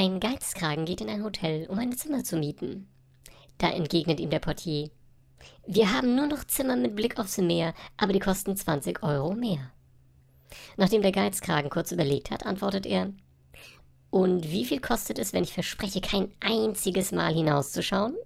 Ein Geizkragen geht in ein Hotel, um ein Zimmer zu mieten. Da entgegnet ihm der Portier. Wir haben nur noch Zimmer mit Blick aufs Meer, aber die kosten 20 Euro mehr. Nachdem der Geizkragen kurz überlegt hat, antwortet er, und wie viel kostet es, wenn ich verspreche, kein einziges Mal hinauszuschauen?